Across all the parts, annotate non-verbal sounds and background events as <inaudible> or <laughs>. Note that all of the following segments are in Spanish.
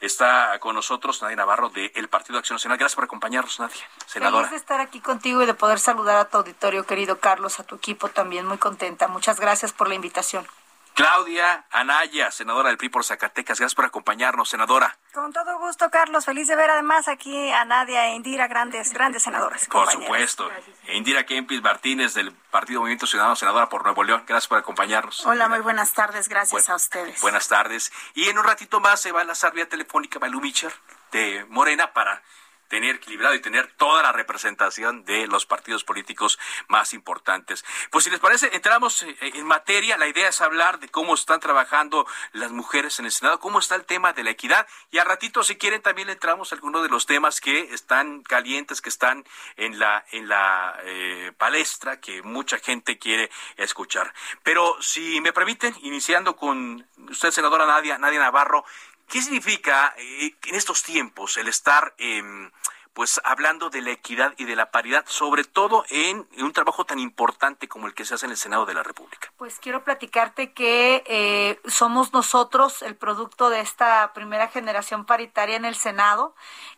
Está con nosotros Nadia Navarro del Partido Acción Nacional. Gracias por acompañarnos, Nadia, senadora. Feliz de estar aquí contigo y de poder saludar a tu auditorio, querido Carlos, a tu equipo también. Muy contenta. Muchas gracias por la invitación. Claudia Anaya, senadora del PRI por Zacatecas. Gracias por acompañarnos, senadora. Con todo gusto, Carlos. Feliz de ver además aquí a Nadia e Indira, grandes, grandes senadoras. Por supuesto. E Indira Kempis Martínez del Partido Movimiento Ciudadano, senadora por Nuevo León. Gracias por acompañarnos. Hola, muy buenas tardes. Gracias a ustedes. Buenas tardes. Y en un ratito más se va a enlazar vía telefónica Balú Micher de Morena para tener equilibrado y tener toda la representación de los partidos políticos más importantes. Pues si les parece, entramos eh, en materia. La idea es hablar de cómo están trabajando las mujeres en el Senado, cómo está el tema de la equidad. Y a ratito, si quieren, también entramos a algunos de los temas que están calientes, que están en la, en la eh, palestra, que mucha gente quiere escuchar. Pero si me permiten, iniciando con usted, senadora Nadia, Nadia Navarro, ¿Qué significa eh, en estos tiempos el estar em, pues hablando de la equidad y de la paridad, sobre todo en, un trabajo tan importante como el que se hace en el Senado de la República? Pues quiero platicarte que eh, somos nosotros el producto de esta primera generación paritaria en el Senado.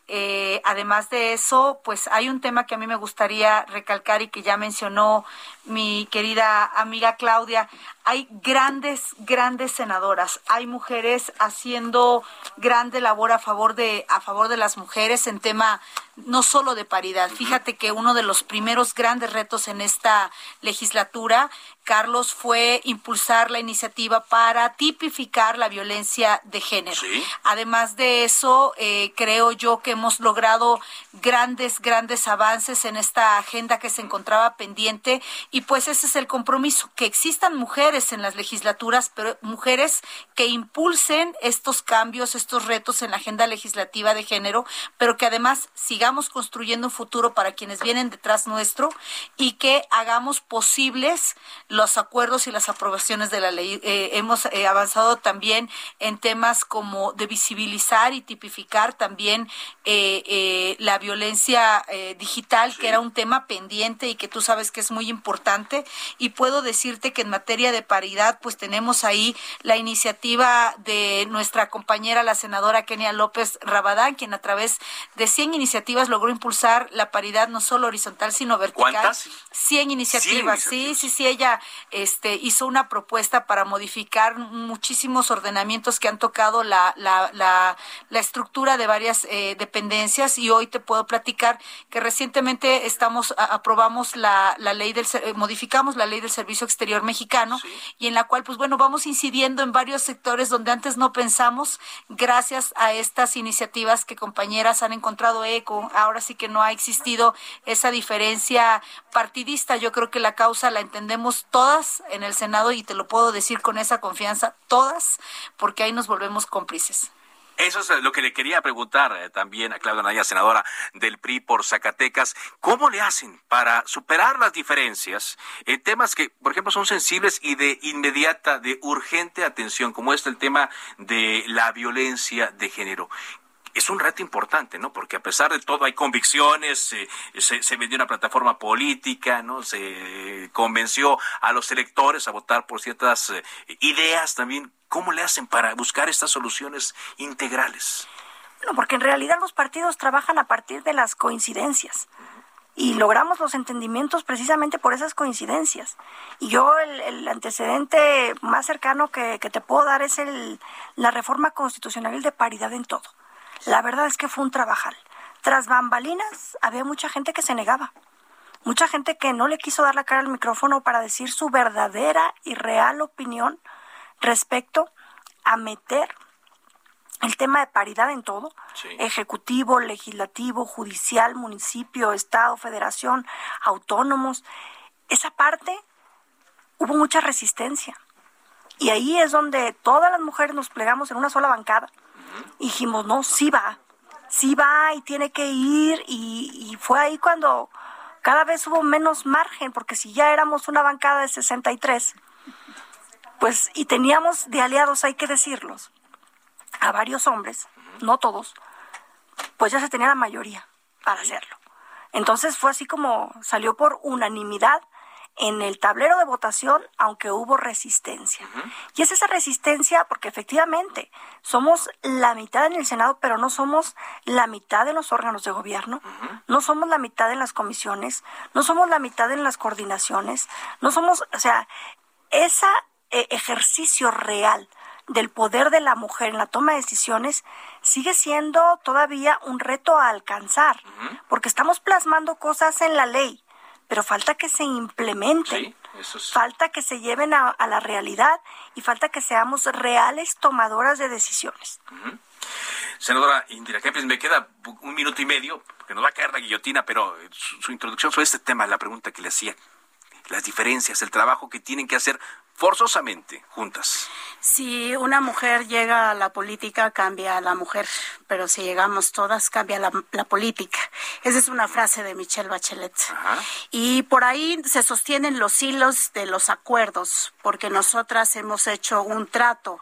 Eh, además de eso, pues hay un tema que a mí me gustaría recalcar y que ya mencionó mi querida amiga Claudia. Hay grandes, grandes senadoras, hay mujeres haciendo grande labor a favor de, a favor de las mujeres en tema no solo de paridad. Fíjate que uno de los primeros grandes retos en esta legislatura, Carlos, fue impulsar la iniciativa para tipificar la violencia de género. Además de eso, eh, creo yo que hemos logrado grandes, grandes avances en esta agenda que se encontraba pendiente y pues ese es el compromiso, que existan mujeres en las legislaturas, pero mujeres que impulsen estos cambios, estos retos en la agenda legislativa de género, pero que además sigamos construyendo un futuro para quienes vienen detrás nuestro y que hagamos posibles los acuerdos y las aprobaciones de la ley. Eh, hemos eh, avanzado también en temas como de visibilizar y tipificar también eh, la violencia digital, que era un tema pendiente y que tú sabes que es muy importante. Y puedo decirte que en materia de paridad, pues tenemos ahí la iniciativa de nuestra compañera, la senadora Kenia López Rabadán, quien a través de 100 iniciativas logró impulsar la paridad no solo horizontal, sino vertical. ¿Cuántas? 100 iniciativas. Sí, sí, sí, ella este, hizo una propuesta para modificar muchísimos ordenamientos que han tocado la, la, la, la estructura de varias eh, dependencias y hoy te puedo platicar que recientemente estamos aprobamos la, la ley del eh, modificamos la ley del servicio exterior mexicano y en la cual pues bueno vamos incidiendo en varios sectores donde antes no pensamos gracias a estas iniciativas que compañeras han encontrado eco ahora sí que no ha existido esa diferencia partidista yo creo que la causa la entendemos todas en el Senado y te lo puedo decir con esa confianza, todas, porque ahí nos volvemos cómplices. Eso es lo que le quería preguntar eh, también a Claudia Naya, senadora del PRI por Zacatecas. ¿Cómo le hacen para superar las diferencias en temas que, por ejemplo, son sensibles y de inmediata, de urgente atención, como este el tema de la violencia de género? Es un reto importante, ¿no? Porque a pesar de todo hay convicciones, se, se, vendió una plataforma política, ¿no? Se convenció a los electores a votar por ciertas eh, ideas también. ¿Cómo le hacen para buscar estas soluciones integrales? Bueno, porque en realidad los partidos trabajan a partir de las coincidencias y logramos los entendimientos precisamente por esas coincidencias. Y yo el, antecedente más cercano que, que, te puedo dar es el, la reforma constitucional de paridad en todo. La verdad es que fue un trabajal. Tras bambalinas había mucha gente que se negaba, mucha gente que no le quiso dar la cara al micrófono para decir su verdadera y real opinión respecto a meter el tema de paridad en todo, ejecutivo, legislativo, judicial, municipio, estado, federación, autónomos. Esa parte hubo mucha resistencia. Y ahí es donde todas las mujeres nos plegamos en una sola bancada dijimos, no, sí va, sí va y tiene que ir y, y fue ahí cuando cada vez hubo menos margen, porque si ya éramos una bancada de 63, pues y teníamos de aliados, hay que decirlos, a varios hombres, no todos, pues ya se tenía la mayoría para hacerlo. Entonces fue así como salió por unanimidad en el tablero de votación, aunque hubo resistencia. Y es esa resistencia porque efectivamente somos la mitad en el Senado, pero no somos la mitad en los órganos de gobierno, no somos la mitad en las comisiones, no somos la mitad en las coordinaciones, no somos, o sea, ese ejercicio real del poder de la mujer en la toma de decisiones sigue siendo todavía un reto a alcanzar, porque estamos plasmando cosas en la ley, pero falta que se implementen. Falta que se lleven a, la realidad y falta que seamos reales tomadoras de decisiones. Senadora Indira Kempis, me queda un minuto y medio, porque nos va a caer la guillotina, pero su, su introducción sobre este tema, la pregunta que le hacía, las diferencias, el trabajo que tienen que hacer forzosamente juntas. Si una mujer llega a la política, cambia a la mujer, pero si llegamos todas, cambia la, política. Esa es una frase de Michelle Bachelet. Y por ahí se sostienen los hilos de los acuerdos, porque nosotras hemos hecho un trato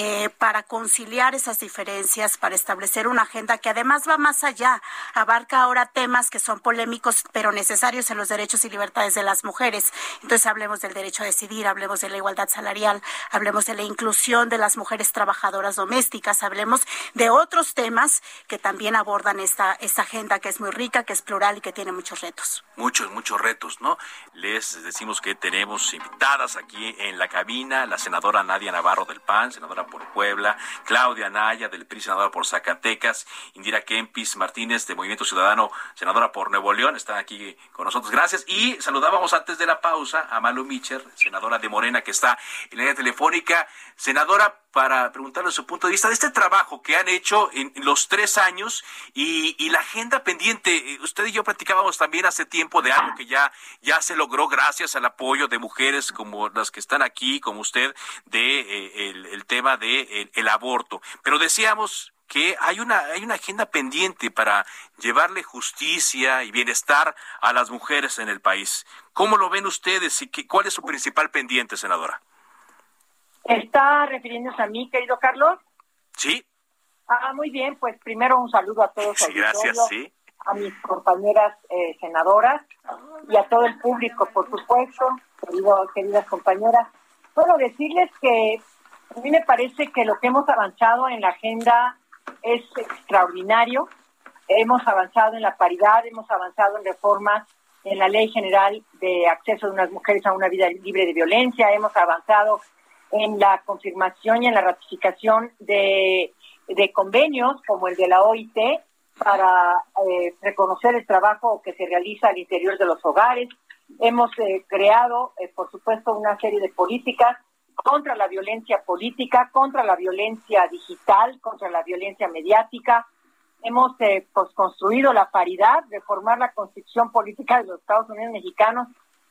eh, para conciliar esas diferencias, para establecer una agenda que además va más allá, abarca ahora temas que son polémicos, pero necesarios en los derechos y libertades de las mujeres. Entonces hablemos del derecho a decidir, hablemos de la igualdad salarial, hablemos de la inclusión de las mujeres trabajadoras domésticas, hablemos de otros temas que también abordan esta, esta agenda que es muy rica, que es plural y que tiene muchos retos. Muchos, muchos retos, ¿no? Les decimos que tenemos invitadas aquí en la cabina, la senadora Nadia Navarro del PAN, senadora por Puebla, Claudia Naya del PRI, senadora por Zacatecas, Indira Kempis Martínez de Movimiento Ciudadano, senadora por Nuevo León, están aquí con nosotros. Gracias. Y saludábamos antes de la pausa a Malu Micher, senadora de Morena, que está en la línea telefónica. Senadora, para preguntarle su punto de vista de este trabajo que han hecho en, los tres años y, la agenda pendiente. Usted y yo platicábamos también hace tiempo de algo que ya, ya se logró gracias al apoyo de mujeres como las que están aquí, como usted, de eh, el, tema de el, aborto. Pero decíamos que hay una, hay una agenda pendiente para llevarle justicia y bienestar a las mujeres en el país. ¿Cómo lo ven ustedes y qué, cuál es su principal pendiente, senadora? ¿Está refiriéndose a mí, querido Carlos? Sí. Ah, muy bien, pues primero un saludo a todos. Sí, gracias, sí. A mis compañeras eh, senadoras y a todo el público, por supuesto, querido, queridas compañeras. Bueno, decirles que a mí me parece que lo que hemos avanzado en la agenda es extraordinario. Hemos avanzado en la paridad, hemos avanzado en reformas en la Ley General de Acceso de unas mujeres a una vida libre de violencia, hemos avanzado en la confirmación y en la ratificación de, convenios como el de la OIT para eh, reconocer el trabajo que se realiza al interior de los hogares. Hemos eh, creado, eh, por supuesto, una serie de políticas contra la violencia política, contra la violencia digital, contra la violencia mediática. Hemos pues, construido la paridad, reformar la constitución política de los Estados Unidos mexicanos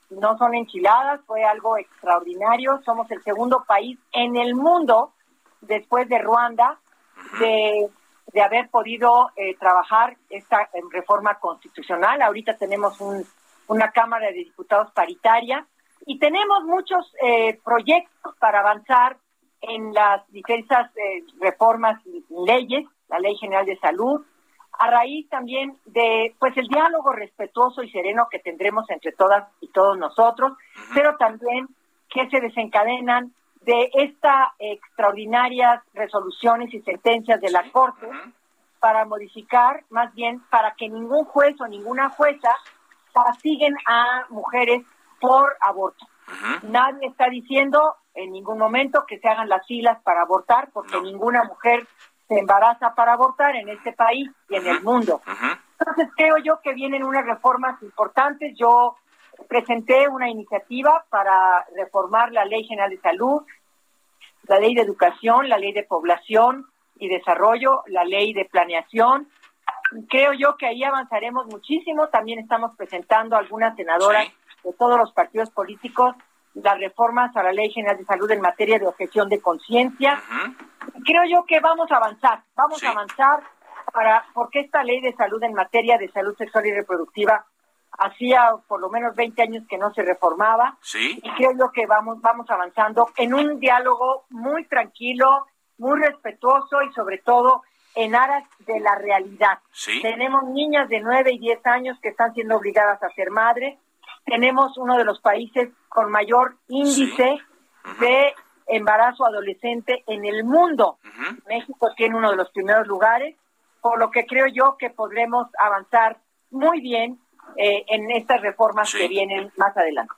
no son enchiladas, fue algo extraordinario. Somos el segundo país en el mundo, después de Ruanda, de, haber podido eh, trabajar esta reforma constitucional. Ahorita tenemos una Cámara de Diputados paritaria y tenemos muchos eh, proyectos para avanzar en las diversas eh, reformas y leyes, la Ley General de Salud, a raíz también de pues el diálogo respetuoso y sereno que tendremos entre todas y todos nosotros, pero también que se desencadenan de estas extraordinarias resoluciones y sentencias de la Corte para modificar, más bien para que ningún juez o ninguna jueza castiguen a mujeres por aborto. Nadie está diciendo en ningún momento que se hagan las filas para abortar, porque ninguna mujer se embaraza para abortar en este país y en el mundo. Entonces creo yo que vienen unas reformas importantes. Yo presenté una iniciativa para reformar la Ley General de Salud, la Ley de Educación, la Ley de Población y Desarrollo, la Ley de Planeación. Creo yo que ahí avanzaremos muchísimo. También estamos presentando algunas senadoras de todos los partidos políticos las reformas a la Ley General de Salud en materia de objeción de conciencia. Creo yo que vamos a avanzar, vamos a avanzar para porque esta ley de salud en materia de salud sexual y reproductiva hacía por lo menos 20 años que no se reformaba. Sí. Y creo yo que vamos, vamos avanzando en un diálogo muy tranquilo, muy respetuoso y sobre todo en aras de la realidad. Sí. Tenemos niñas de 9 y 10 años que están siendo obligadas a ser madres. Tenemos uno de los países con mayor índice de embarazo adolescente en el mundo. México tiene uno de los primeros lugares, por lo que creo yo que podremos avanzar muy bien eh, en estas reformas Sí. que vienen más adelante.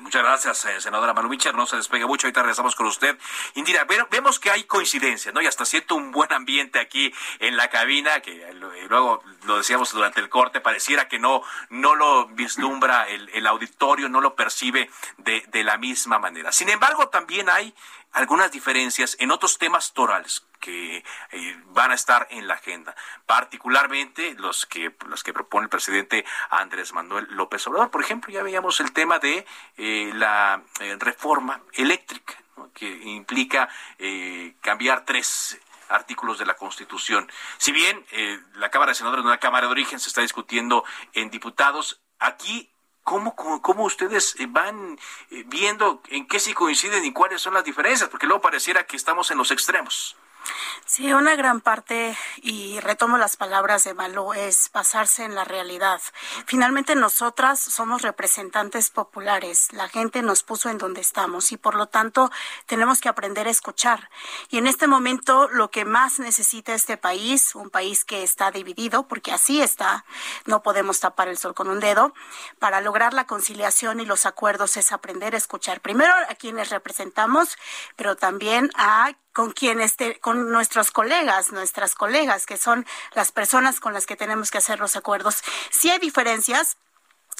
Muchas gracias, eh, senadora Manu Mitchell. No se despegue mucho. Ahorita regresamos con usted. Indira, ve- vemos que hay coincidencia, ¿no? Y hasta siento un buen ambiente aquí en la cabina, que eh, luego lo decíamos durante el corte, pareciera que no, no lo vislumbra el, el auditorio, no lo percibe de, de la misma manera. Sin embargo, también hay algunas diferencias en otros temas torales que eh, van a estar en la agenda, particularmente los que los que propone el presidente Andrés Manuel López Obrador. Por ejemplo, ya veíamos el tema de eh, la eh, reforma eléctrica, que implica eh, cambiar tres artículos de la Constitución. Si bien la Cámara de Senadores no una Cámara de origen, se está discutiendo en diputados, aquí ¿Cómo, cómo, cómo ustedes eh, van eh, viendo en qué sí coinciden y cuáles son las diferencias? Porque luego pareciera que estamos en los extremos. Sí, una gran parte, y retomo las palabras de Malú, es basarse en la realidad. Finalmente nosotras somos representantes populares, la gente nos puso en donde estamos y por lo tanto tenemos que aprender a escuchar. Y en este momento lo que más necesita este país, un país que está dividido, porque así está, no podemos tapar el sol con un dedo, para lograr la conciliación y los acuerdos es aprender a escuchar. Primero a quienes representamos, pero también a con quienes te- con nuestros colegas, nuestras colegas, que son las personas con las que tenemos que hacer los acuerdos. Sí hay diferencias,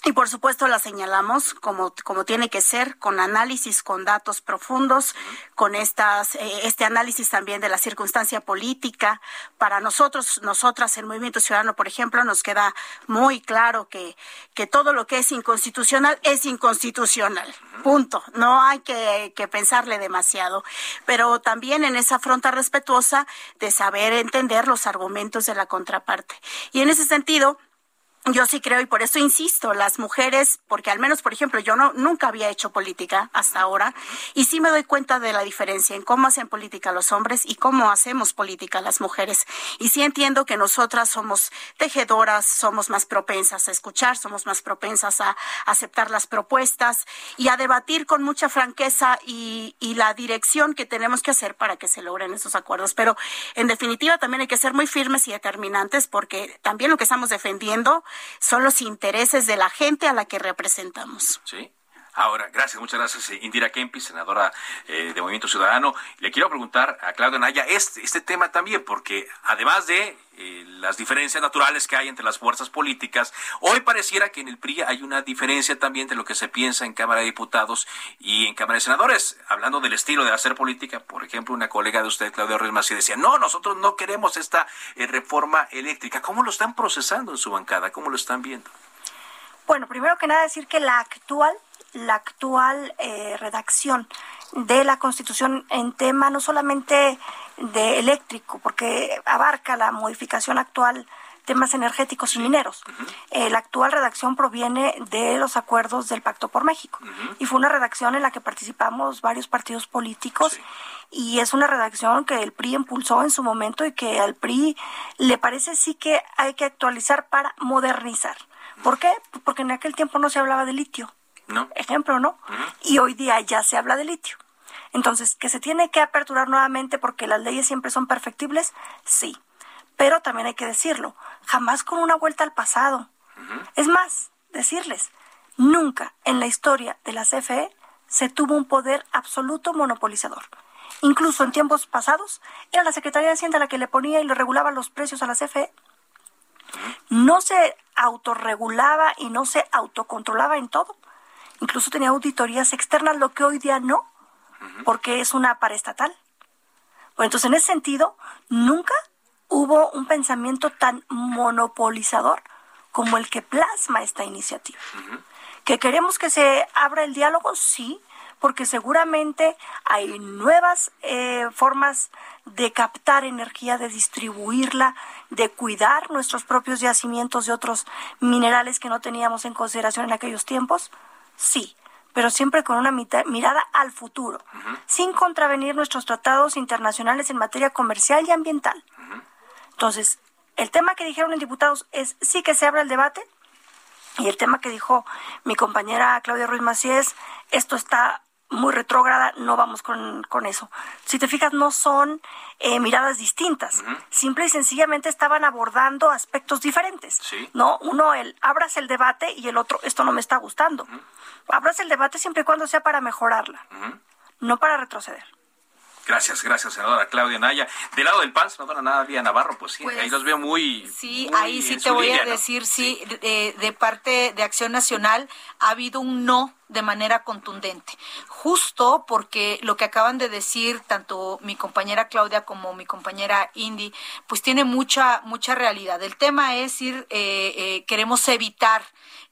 y por supuesto la señalamos como, como tiene que ser, con análisis, con datos profundos, con estas, eh, este análisis también de la circunstancia política. Para nosotros, nosotras, el Movimiento Ciudadano, por ejemplo, nos queda muy claro que, que todo lo que es inconstitucional es inconstitucional. Punto. No hay que, que pensarle demasiado. Pero también en esa fronta respetuosa de saber entender los argumentos de la contraparte. Y en ese sentido, yo sí creo y por eso insisto, las mujeres, porque al menos, por ejemplo, yo no nunca había hecho política hasta ahora y sí me doy cuenta de la diferencia en cómo hacen política los hombres y cómo hacemos política las mujeres. Y sí entiendo que nosotras somos tejedoras, somos más propensas a escuchar, somos más propensas a aceptar las propuestas y a debatir con mucha franqueza y, y la dirección que tenemos que hacer para que se logren esos acuerdos. Pero en definitiva también hay que ser muy firmes y determinantes porque también lo que estamos defendiendo son los intereses de la gente a la que representamos. Ahora, gracias, muchas gracias, eh, Indira Kempis, senadora eh, de Movimiento Ciudadano. Le quiero preguntar a Claudia Naya este, este tema también, porque además de eh, las diferencias naturales que hay entre las fuerzas políticas, hoy pareciera que en el PRI hay una diferencia también de lo que se piensa en Cámara de Diputados y en Cámara de Senadores. Hablando del estilo de hacer política, por ejemplo, una colega de usted, Claudia Ruiz Mací, decía, no, nosotros no queremos esta eh, reforma eléctrica. ¿Cómo lo están procesando en su bancada? ¿Cómo lo están viendo? Bueno, primero que nada decir que la actual, la actual eh, redacción de la Constitución en tema no solamente de eléctrico, porque abarca la modificación actual temas energéticos y mineros. Eh, la actual redacción proviene de los acuerdos del Pacto por México y fue una redacción en la que participamos varios partidos políticos y es una redacción que el PRI impulsó en su momento y que al PRI le parece sí que hay que actualizar para modernizar. ¿Por qué? Porque en aquel tiempo no se hablaba de litio. ¿No? Ejemplo, ¿no? Y hoy día ya se habla de litio. Entonces, ¿que se tiene que aperturar nuevamente porque las leyes siempre son perfectibles? Sí. Pero también hay que decirlo, jamás con una vuelta al pasado. Es más, decirles, nunca en la historia de la CFE se tuvo un poder absoluto monopolizador. Incluso en tiempos pasados, era la Secretaría de Hacienda la que le ponía y le regulaba los precios a la CFE. No se autorregulaba y no se autocontrolaba en todo. Incluso tenía auditorías externas, lo que hoy día no, porque es una paraestatal. Bueno, entonces en ese sentido, nunca hubo un pensamiento tan monopolizador como el que plasma esta iniciativa. ¿Que queremos que se abra el diálogo? Sí, porque seguramente hay nuevas eh, formas de captar energía, de distribuirla, de cuidar nuestros propios yacimientos de otros minerales que no teníamos en consideración en aquellos tiempos? Sí, pero siempre con una mirada al futuro, sin contravenir nuestros tratados internacionales en materia comercial y ambiental. Entonces, el tema que dijeron en diputados es sí que se abra el debate, y el tema que dijo mi compañera Claudia Ruiz Macías, esto está muy retrógrada, no vamos con, eso. Si te fijas, no son eh, miradas distintas. Simple y sencillamente estaban abordando aspectos diferentes. ¿no? Uno, el abras el debate y el otro, esto no me está gustando. Abras el debate siempre y cuando sea para mejorarla, no para retroceder. Gracias, gracias, senadora Claudia Naya. Del lado del PAN, senadora Nadia Navarro, pues sí, ahí pues, los veo muy. Sí, ahí sí te voy a decir, sí, de, de, parte de Acción Nacional ha habido un no de manera contundente, justo porque lo que acaban de decir tanto mi compañera Claudia como mi compañera Indy, pues tiene mucha mucha realidad. El tema es ir, eh, eh, queremos evitar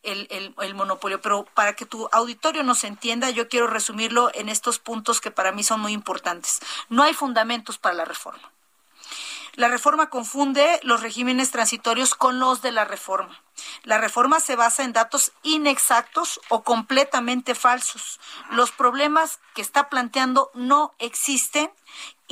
el, el, monopolio. Pero para que tu auditorio nos entienda, yo quiero resumirlo en estos puntos que para mí son muy importantes. No hay fundamentos para la reforma. La reforma confunde los regímenes transitorios con los de la reforma. La reforma se basa en datos inexactos o completamente falsos. Los problemas que está planteando no existen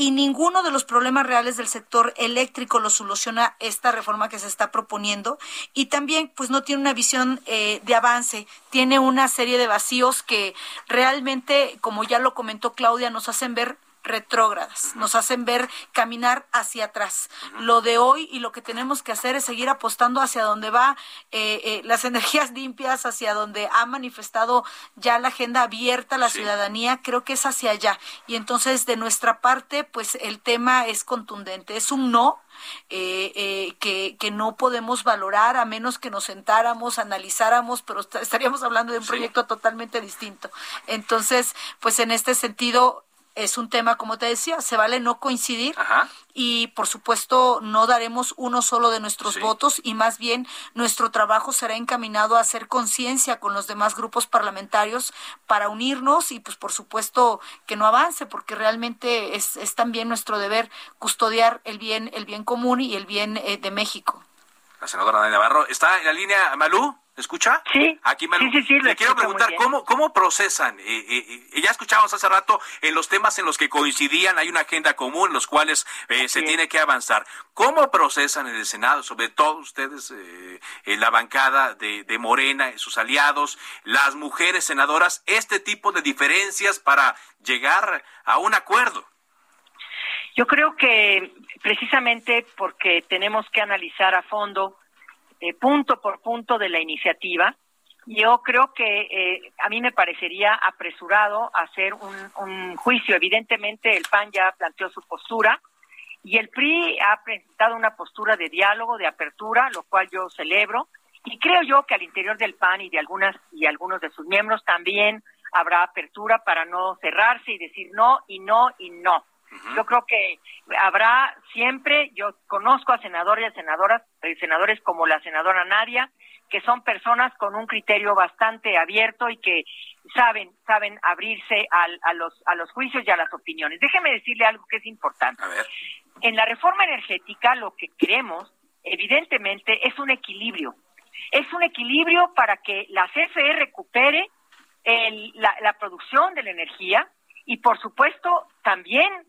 y ninguno de los problemas reales del sector eléctrico lo soluciona esta reforma que se está proponiendo. Y también pues no tiene una visión eh, de avance, tiene una serie de vacíos que realmente, como ya lo comentó Claudia, nos hacen ver retrógradas, nos hacen ver caminar hacia atrás. Lo de hoy y lo que tenemos que hacer es seguir apostando hacia donde va eh, eh, las <laughs> energías limpias, hacia donde ha manifestado ya la agenda abierta la ciudadanía, creo que es hacia allá. Y entonces de nuestra parte, pues el tema es contundente, es un no. Eh, que, que no podemos valorar a menos que nos sentáramos, analizáramos, pero estaríamos hablando de un proyecto totalmente distinto. Entonces, pues en este sentido, es un tema, como te decía, se vale no coincidir y por supuesto no daremos uno solo de nuestros votos y más bien nuestro trabajo será encaminado a hacer conciencia con los demás grupos parlamentarios para unirnos y pues por supuesto que no avance porque realmente es, es también nuestro deber custodiar el bien, el bien común y el bien eh, de México. La senadora Navarro, ¿está en la línea Malú? Escucha? Sí. Aquí me sí, sí, le quiero preguntar cómo cómo procesan. Eh, eh, eh, ya escuchamos hace rato en los temas en los que coincidían hay una agenda común en los cuales se tiene que avanzar. ¿Cómo procesan en el Senado, sobre todo ustedes en la bancada de, de Morena, sus aliados, las mujeres senadoras, este tipo de diferencias para llegar a un acuerdo? Yo creo que precisamente porque tenemos que analizar a fondo eh, punto por punto de la iniciativa. Yo creo que eh, a mí me parecería apresurado hacer un, juicio. Evidentemente el PAN ya planteó su postura y el PRI ha presentado una postura de diálogo, de apertura, lo cual yo celebro. Y creo yo que al interior del PAN y de algunas y algunos de sus miembros también habrá apertura para no cerrarse y decir no y no y no. Yo creo que habrá siempre, yo conozco a senadores y a senadoras, eh, senadores como la senadora Nadia, que son personas con un criterio bastante abierto y que saben saben abrirse a los a los juicios y a las opiniones. Déjeme decirle algo que es importante. En la reforma energética lo que queremos, evidentemente, es un equilibrio. Es un equilibrio para que la CFE recupere la, la producción de la energía y, por supuesto, también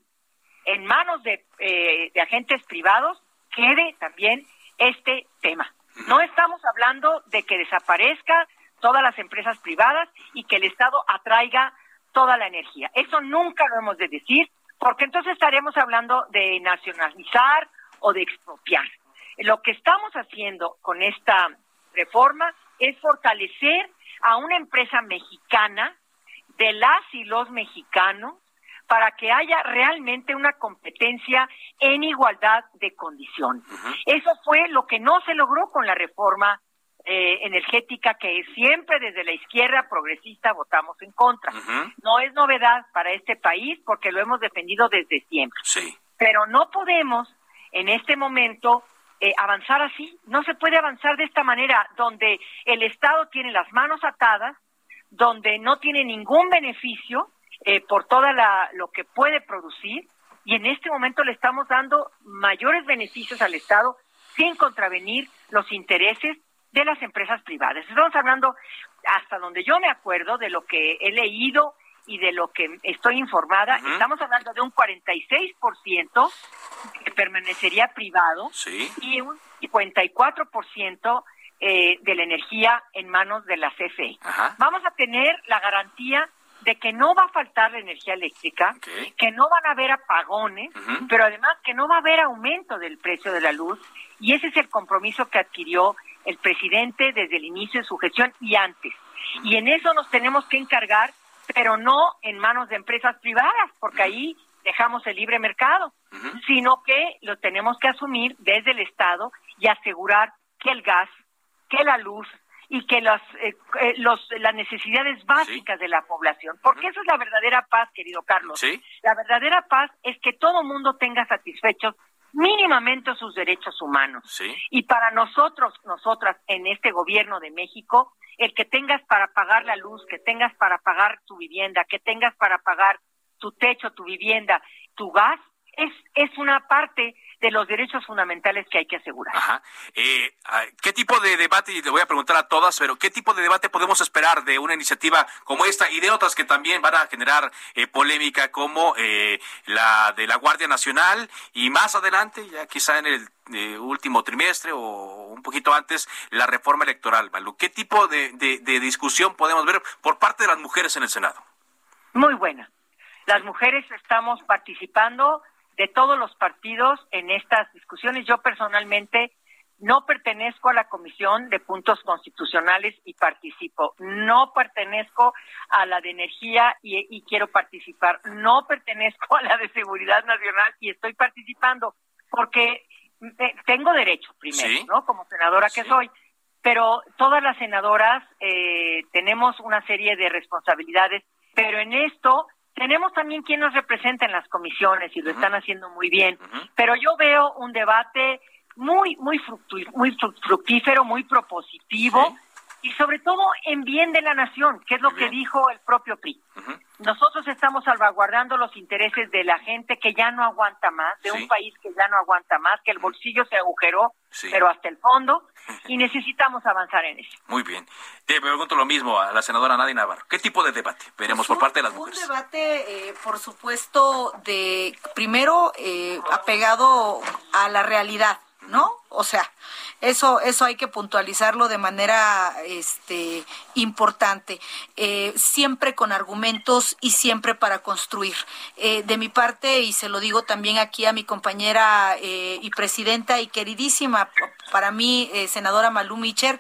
en manos de, eh, de agentes privados quede también este tema. No estamos hablando de que desaparezca todas las empresas privadas y que el Estado atraiga toda la energía. Eso nunca lo hemos de decir, porque entonces estaremos hablando de nacionalizar o de expropiar. Lo que estamos haciendo con esta reforma es fortalecer a una empresa mexicana de las y los mexicanos para que haya realmente una competencia en igualdad de condiciones. Eso fue lo que no se logró con la reforma eh, energética que siempre desde la izquierda progresista votamos en contra. No es novedad para este país porque lo hemos defendido desde siempre. Sí. Pero no podemos en este momento eh, avanzar así. No se puede avanzar de esta manera, donde el Estado tiene las manos atadas, donde no tiene ningún beneficio eh, por toda la, lo que puede producir y en este momento le estamos dando mayores beneficios al Estado sin contravenir los intereses de las empresas privadas. Estamos hablando, hasta donde yo me acuerdo, de lo que he leído y de lo que estoy informada, estamos hablando de un 46% que permanecería privado y un 54% eh, de la energía en manos de la CFE. Vamos a tener la garantía de que no va a faltar la energía eléctrica, que no van a haber apagones, pero además que no va a haber aumento del precio de la luz, y ese es el compromiso que adquirió el presidente desde el inicio de su gestión y antes. Y en eso nos tenemos que encargar, pero no en manos de empresas privadas, porque ahí dejamos el libre mercado, sino que lo tenemos que asumir desde el Estado y asegurar que el gas, que la luz, y que las, eh, eh, los, las necesidades básicas de la población. Porque esa es la verdadera paz, querido Carlos. La verdadera paz es que todo mundo tenga satisfechos mínimamente sus derechos humanos. Y para nosotros, nosotras, en este gobierno de México, el que tengas para pagar la luz, que tengas para pagar tu vivienda, que tengas para pagar tu techo, tu vivienda, tu gas, es, es una parte de los derechos fundamentales que hay que asegurar. Ajá. Eh, ¿Qué tipo de debate, y le voy a preguntar a todas, pero qué tipo de debate podemos esperar de una iniciativa como esta y de otras que también van a generar eh, polémica, como eh, la de la Guardia Nacional y más adelante, ya quizá en el último trimestre o un poquito antes, la reforma electoral, Malu? ¿Qué tipo de, de discusión podemos ver por parte de las mujeres en el Senado? Muy buena. Las mujeres estamos participando de todos los partidos en estas discusiones. Yo personalmente no pertenezco a la Comisión de Puntos Constitucionales y participo. No pertenezco a la de Energía y, quiero participar. No pertenezco a la de Seguridad Nacional y estoy participando porque tengo derecho primero, ¿no? Como senadora que soy. Pero todas las senadoras eh, tenemos una serie de responsabilidades, pero en esto tenemos también quien nos representa en las comisiones y lo están haciendo muy bien, pero yo veo un debate muy muy muy fructífero, muy propositivo y sobre todo en bien de la nación, que es lo que dijo el propio PRI. Nosotros estamos salvaguardando los intereses de la gente que ya no aguanta más, de un país que ya no aguanta más, que el bolsillo se agujeró, pero hasta el fondo, <laughs> y necesitamos avanzar en eso. Muy bien. Te pregunto lo mismo a la senadora Nadia Navarro. ¿Qué tipo de debate veremos por parte de las mujeres? Un debate, eh, por supuesto, de primero eh, apegado a la realidad, ¿no? O sea, eso, eso hay que puntualizarlo de manera este, importante, eh, siempre con argumentos y siempre para construir. Eh, de mi parte, y se lo digo también aquí a mi compañera eh, y presidenta y queridísima, para mí, senadora Malú Micher,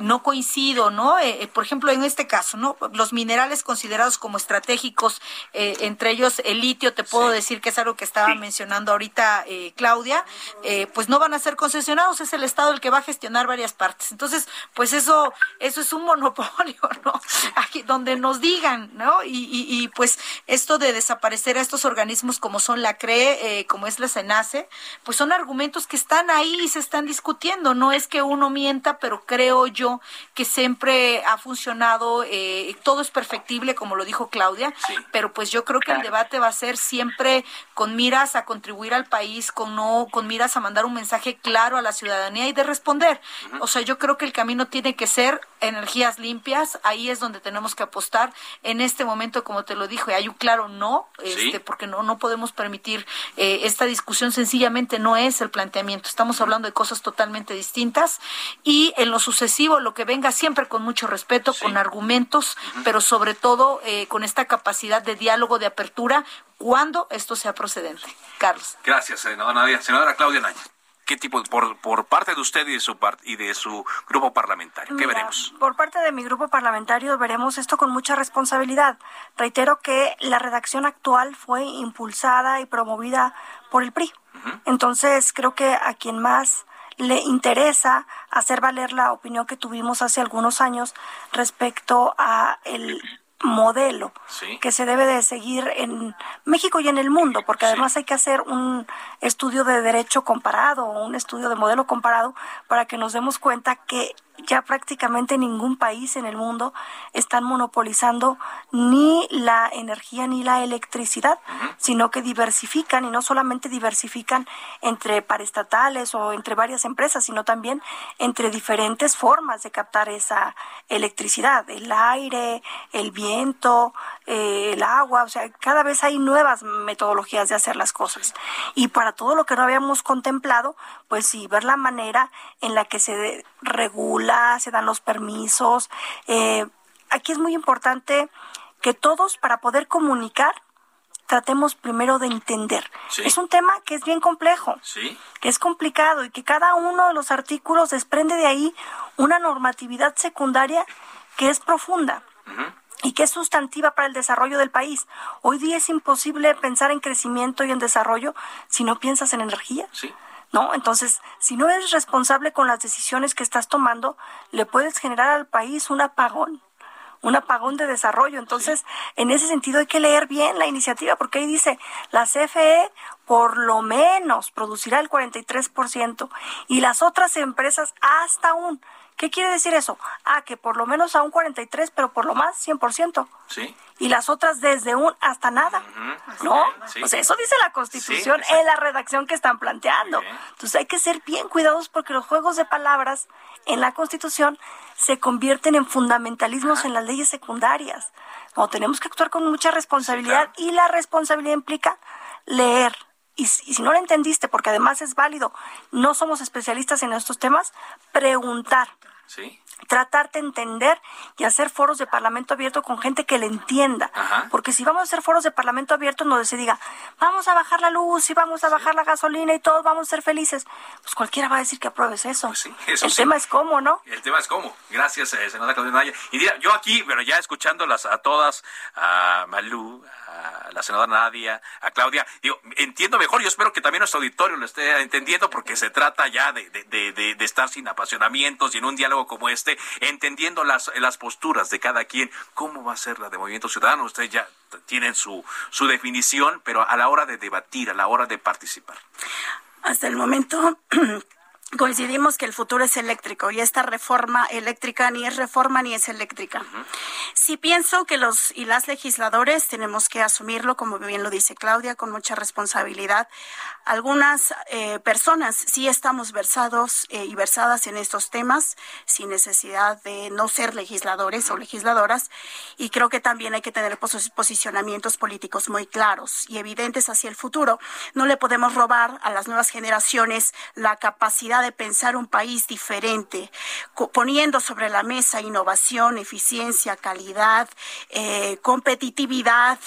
no coincido, ¿no? por ejemplo, en este caso, ¿no? Los minerales considerados como estratégicos, entre ellos el litio, te puedo decir que es algo que estaba mencionando ahorita Claudia, pues no van a ser concesionados, es el Estado el que va a gestionar varias partes. Entonces, pues eso, eso es un monopolio, <laughs> ¿no? Aquí, donde nos digan, ¿no? Y, y, pues esto de desaparecer a estos organismos como son la CRE, eh, como es la SENACE, pues son argumentos que están ahí y se están discutiendo. No es que uno mienta, pero creo yo que siempre ha funcionado, eh, todo es perfectible, como lo dijo Claudia, pero pues yo creo que el debate va a ser siempre con miras a contribuir al país, con no, con miras a mandar un mensaje claro a la ciudadanía y de responder. O sea, yo creo que el camino tiene que ser energías limpias, ahí es donde tenemos que apostar. En este momento, como te lo dije, hay un claro no, este, porque no, no podemos permitir eh, esta discusión, sencillamente no es el planteamiento. Estamos hablando de cosas totalmente distintas y en lo sucesivo, lo que venga siempre con mucho respeto, con argumentos, pero sobre todo eh, con esta capacidad de diálogo, de apertura, cuando esto sea procedente. Carlos. Gracias, senadora Nadia. Senadora Claudia Naya qué tipo por, por parte de usted y de su y de su grupo parlamentario qué veremos por parte de mi grupo parlamentario veremos esto con mucha responsabilidad. Reitero que la redacción actual fue impulsada y promovida por el PRI entonces creo que a quien más le interesa hacer valer la opinión que tuvimos hace algunos años respecto a el modelo que se debe de seguir en México y en el mundo, porque además hay que hacer un estudio de derecho comparado o un estudio de modelo comparado para que nos demos cuenta que ya prácticamente ningún país en el mundo están monopolizando ni la energía ni la electricidad, sino que diversifican y no solamente diversifican entre paraestatales o entre varias empresas, sino también entre diferentes formas de captar esa electricidad, el aire, el viento, eh, el agua, o sea, cada vez hay nuevas metodologías de hacer las cosas. Y para todo lo que no habíamos contemplado, pues sí, ver la manera en la que se regula, se dan los permisos. Eh, aquí es muy importante que todos, para poder comunicar, tratemos primero de entender. Es un tema que es bien complejo, que es complicado y que cada uno de los artículos desprende de ahí una normatividad secundaria que es profunda. y que es sustantiva para el desarrollo del país. Hoy día es imposible pensar en crecimiento y en desarrollo si no piensas en energía. Sí. ¿No? Entonces, si no eres responsable con las decisiones que estás tomando, le puedes generar al país un apagón un apagón de desarrollo. Entonces, en ese sentido hay que leer bien la iniciativa, porque ahí dice, la CFE por lo menos producirá el 43% y las otras empresas hasta un ¿Qué quiere decir eso? Ah, que por lo menos a un 43, pero por lo más 100%. Sí. Y las otras desde un hasta nada. ¿No? O sea, eso dice la Constitución en la redacción que están planteando. Entonces hay que ser bien cuidadosos porque los juegos de palabras en la Constitución se convierten en fundamentalismos en las leyes secundarias. No, tenemos que actuar con mucha responsabilidad y la responsabilidad implica leer, y, si no lo entendiste, porque además es válido, no somos especialistas en estos temas, preguntar. Sí. Tratar de entender y hacer foros de parlamento abierto con gente que le entienda. Porque si vamos a hacer foros de parlamento abierto donde se diga, vamos a bajar la luz y vamos a bajar la gasolina y todos vamos a ser felices, pues cualquiera va a decir que apruebes eso. Pues sí, eso El tema es cómo, ¿no? El tema es cómo. Gracias, eh, senadora Claudia Naya. Y mira, yo aquí, bueno, ya escuchándolas a todas, a Malú, a la senadora Nadia, a Claudia, digo, entiendo mejor, yo espero que también nuestro auditorio lo esté entendiendo, porque se trata ya de, de, de, de estar sin apasionamientos y en un diálogo como este, entendiendo las, las posturas de cada quien, cómo va a ser la de Movimiento Ciudadano, ustedes ya tienen su, su definición, pero a la hora de debatir, a la hora de participar. Hasta el momento <clears throat> coincidimos que el futuro es eléctrico y esta reforma eléctrica ni es reforma ni es eléctrica. Sí pienso que los y las legisladores tenemos que asumirlo, como bien lo dice Claudia, con mucha responsabilidad. Algunas eh, personas sí estamos versados eh, y versadas en estos temas sin necesidad de no ser legisladores o legisladoras y creo que también hay que tener posicionamientos políticos muy claros y evidentes hacia el futuro. No le podemos robar a las nuevas generaciones la capacidad de pensar un país diferente, poniendo sobre la mesa innovación, eficiencia, calidad, eh, competitividad,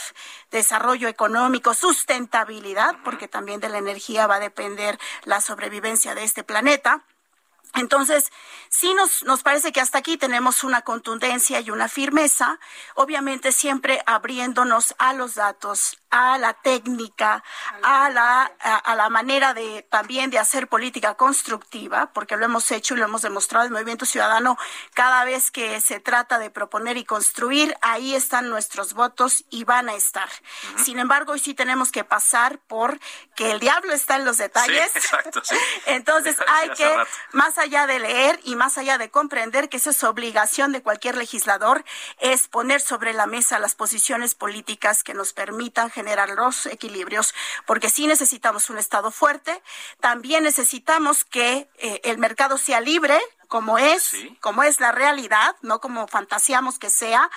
desarrollo económico, sustentabilidad, porque también de la energía va a depender la sobrevivencia de este planeta. Entonces, sí nos, nos parece que hasta aquí tenemos una contundencia y una firmeza, obviamente siempre abriéndonos a los datos, a la técnica, a la, a, la manera de también de hacer política constructiva, porque lo hemos hecho y lo hemos demostrado el Movimiento Ciudadano cada vez que se trata de proponer y construir, ahí están nuestros votos y van a estar. Sin embargo, hoy sí tenemos que pasar por que el diablo está en los detalles. <laughs> exacto, <laughs> Entonces hay que, más allá de leer y más allá de comprender que esa es obligación de cualquier legislador, es poner sobre la mesa las posiciones políticas que nos permitan generar generar los equilibrios, porque sí necesitamos un Estado fuerte, también necesitamos que eh, el mercado sea libre, como es, como es la realidad, no como fantaseamos que sea,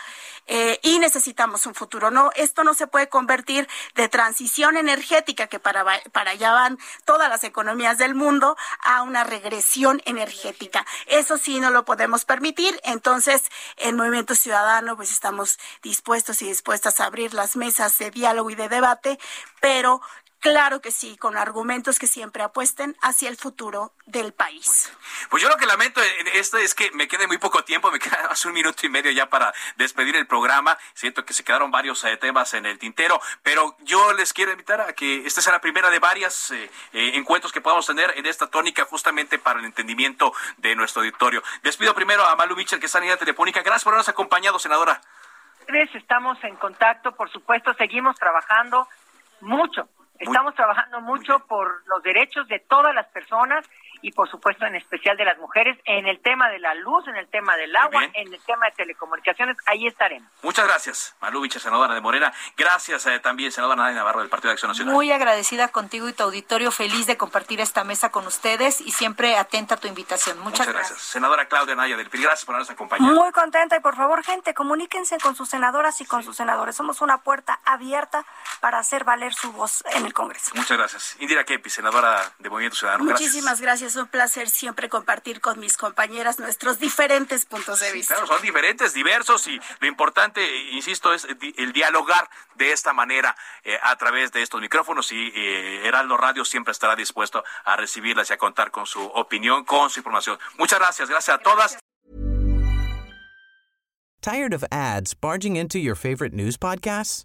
eh, y necesitamos un futuro. No, esto no se puede convertir de transición energética, que para, para allá van todas las economías del mundo, a una regresión energética. Eso sí no lo podemos permitir. Entonces, en Movimiento Ciudadano, pues estamos dispuestos y dispuestas a abrir las mesas de diálogo y de debate, pero Claro que sí, con argumentos que siempre apuesten hacia el futuro del país. Pues yo lo que lamento en esto es que me quede muy poco tiempo, me <laughs> queda más un minuto y medio ya para despedir el programa. Siento que se quedaron varios eh, temas en el tintero, pero yo les quiero invitar a que esta sea la primera de varias eh, eh, encuentros que podamos tener en esta tónica justamente para el entendimiento de nuestro auditorio. Despido primero a Malu Mitchell, que está en línea telefónica. Gracias por habernos acompañado, senadora. Estamos en contacto, por supuesto, seguimos trabajando mucho Estamos trabajando mucho por los derechos de todas las personas y por supuesto en especial de las mujeres en el tema de la luz, en el tema del agua, en el tema de telecomunicaciones, ahí estaremos. Muchas gracias, Malubicha, senadora de Morena. Gracias eh, también, senadora Nadia Navarro del Partido de Acción Nacional. Muy agradecida contigo y tu auditorio, feliz de compartir esta mesa con ustedes y siempre atenta a tu invitación. Muchas, gracias. Senadora Claudia Naya del PRI, gracias por habernos acompañado. Muy contenta y por favor, gente, comuníquense con sus senadoras y con sus senadores. Somos una puerta abierta para hacer valer su voz en el Congreso. Muchas gracias. Indira Kepi, senadora de Movimiento Ciudadano. Muchísimas gracias. Un placer siempre compartir con mis compañeras nuestros diferentes puntos de vista. Claro, son diferentes, diversos y lo importante, insisto, es el dialogar de esta manera eh, a través de estos micrófonos y eh, Heraldo Radio siempre estará dispuesto a recibirlas y a contar con su opinión, con su información. Muchas gracias, gracias a todas. Tired of ads barging into your favorite news podcasts?